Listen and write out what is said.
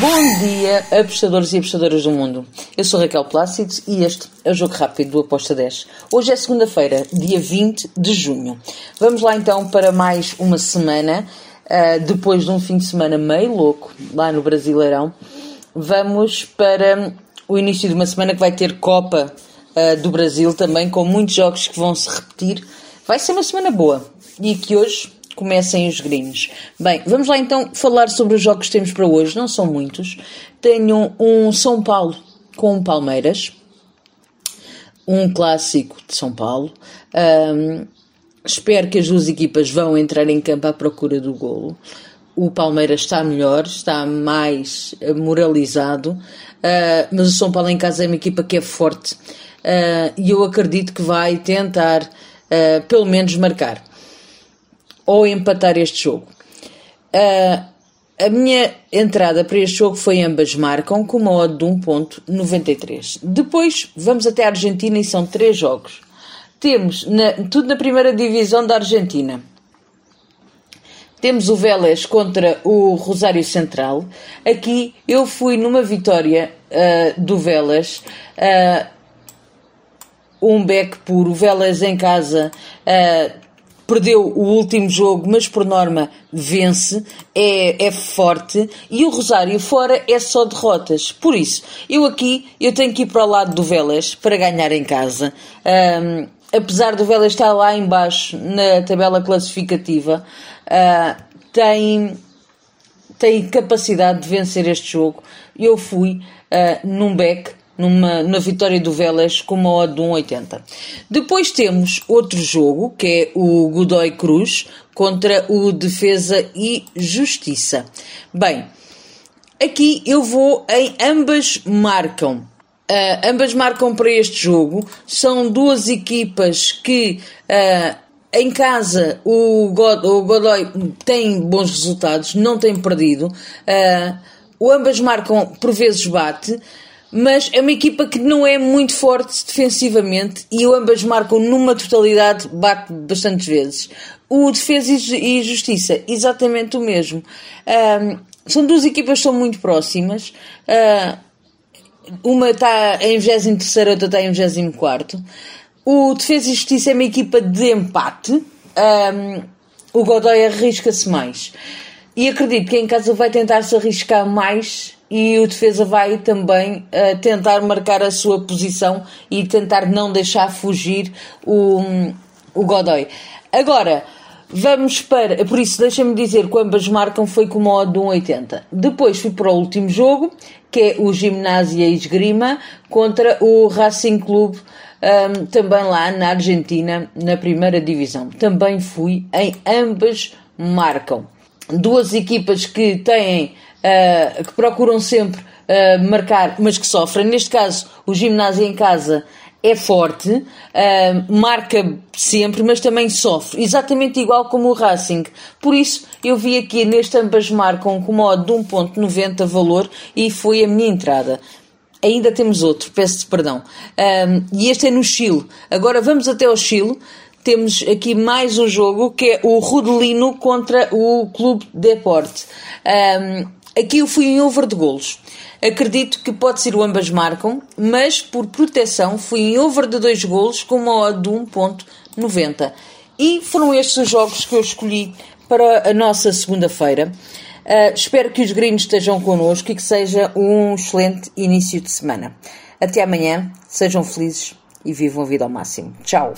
Bom dia, apostadores e apostadoras do mundo. Eu sou Raquel Plácido e este é o Jogo Rápido do Aposta 10. Hoje é segunda-feira, dia 20 de junho. Vamos lá então para mais uma semana, uh, depois de um fim de semana meio louco lá no Brasileirão. Vamos para o início de uma semana que vai ter Copa uh, do Brasil também, com muitos jogos que vão se repetir. Vai ser uma semana boa e que hoje comecem os gringos. Bem, vamos lá então falar sobre os jogos que temos para hoje. Não são muitos. Tenho um São Paulo com um Palmeiras, um clássico de São Paulo. Um, espero que as duas equipas vão entrar em campo à procura do golo. O Palmeiras está melhor, está mais moralizado, uh, mas o São Paulo em casa é uma equipa que é forte uh, e eu acredito que vai tentar, uh, pelo menos, marcar ou empatar este jogo. Uh, a minha entrada para este jogo foi ambas marcam com uma odd de 1.93. Depois vamos até a Argentina e são três jogos. Temos na, tudo na primeira divisão da Argentina. Temos o Vélez contra o Rosário Central. Aqui eu fui numa vitória uh, do Vélez. Uh, um beck puro. Vélez em casa uh, perdeu o último jogo, mas por norma vence, é, é forte, e o Rosário fora é só derrotas. Por isso, eu aqui eu tenho que ir para o lado do Vélez para ganhar em casa. Um, apesar do Vélez estar lá embaixo na tabela classificativa, uh, tem, tem capacidade de vencer este jogo. Eu fui uh, num back numa, na vitória do Vélez com uma odd de 1,80. Depois temos outro jogo, que é o Godoy Cruz contra o Defesa e Justiça. Bem, aqui eu vou em ambas marcam. Uh, ambas marcam para este jogo. São duas equipas que uh, em casa o, God, o Godoy tem bons resultados, não tem perdido. Uh, ambas marcam por vezes bate mas é uma equipa que não é muito forte defensivamente e ambas marcam numa totalidade, bate bastantes vezes. O Defesa e Justiça, exatamente o mesmo. Um, são duas equipas que são muito próximas. Uh, uma está em 23 outra está em 24 O Defesa e Justiça é uma equipa de empate. Um, o Godoy arrisca-se mais. E acredito que em casa vai tentar se arriscar mais e o defesa vai também uh, tentar marcar a sua posição e tentar não deixar fugir o, o Godoy. Agora, vamos para. Por isso, deixa-me dizer que ambas marcam foi com o odd de 1,80. Depois fui para o último jogo, que é o Gimnasia Esgrima contra o Racing Clube. Um, também lá na Argentina, na primeira divisão. Também fui em ambas marcam. Duas equipas que têm uh, que procuram sempre uh, marcar, mas que sofrem. Neste caso, o ginásio em casa é forte, uh, marca sempre, mas também sofre, exatamente igual como o Racing. Por isso, eu vi aqui neste ambas marcam com modo de 1.90 valor e foi a minha entrada. Ainda temos outro, peço perdão. Um, e este é no Chile. Agora vamos até ao Chile. Temos aqui mais um jogo que é o Rudelino contra o Clube Deporte. Um, Aqui eu fui em over de golos. Acredito que pode ser o ambas marcam, mas por proteção fui em over de dois golos com uma odd de 1.90. E foram estes os jogos que eu escolhi para a nossa segunda-feira. Uh, espero que os gringos estejam connosco e que seja um excelente início de semana. Até amanhã, sejam felizes e vivam a vida ao máximo. Tchau!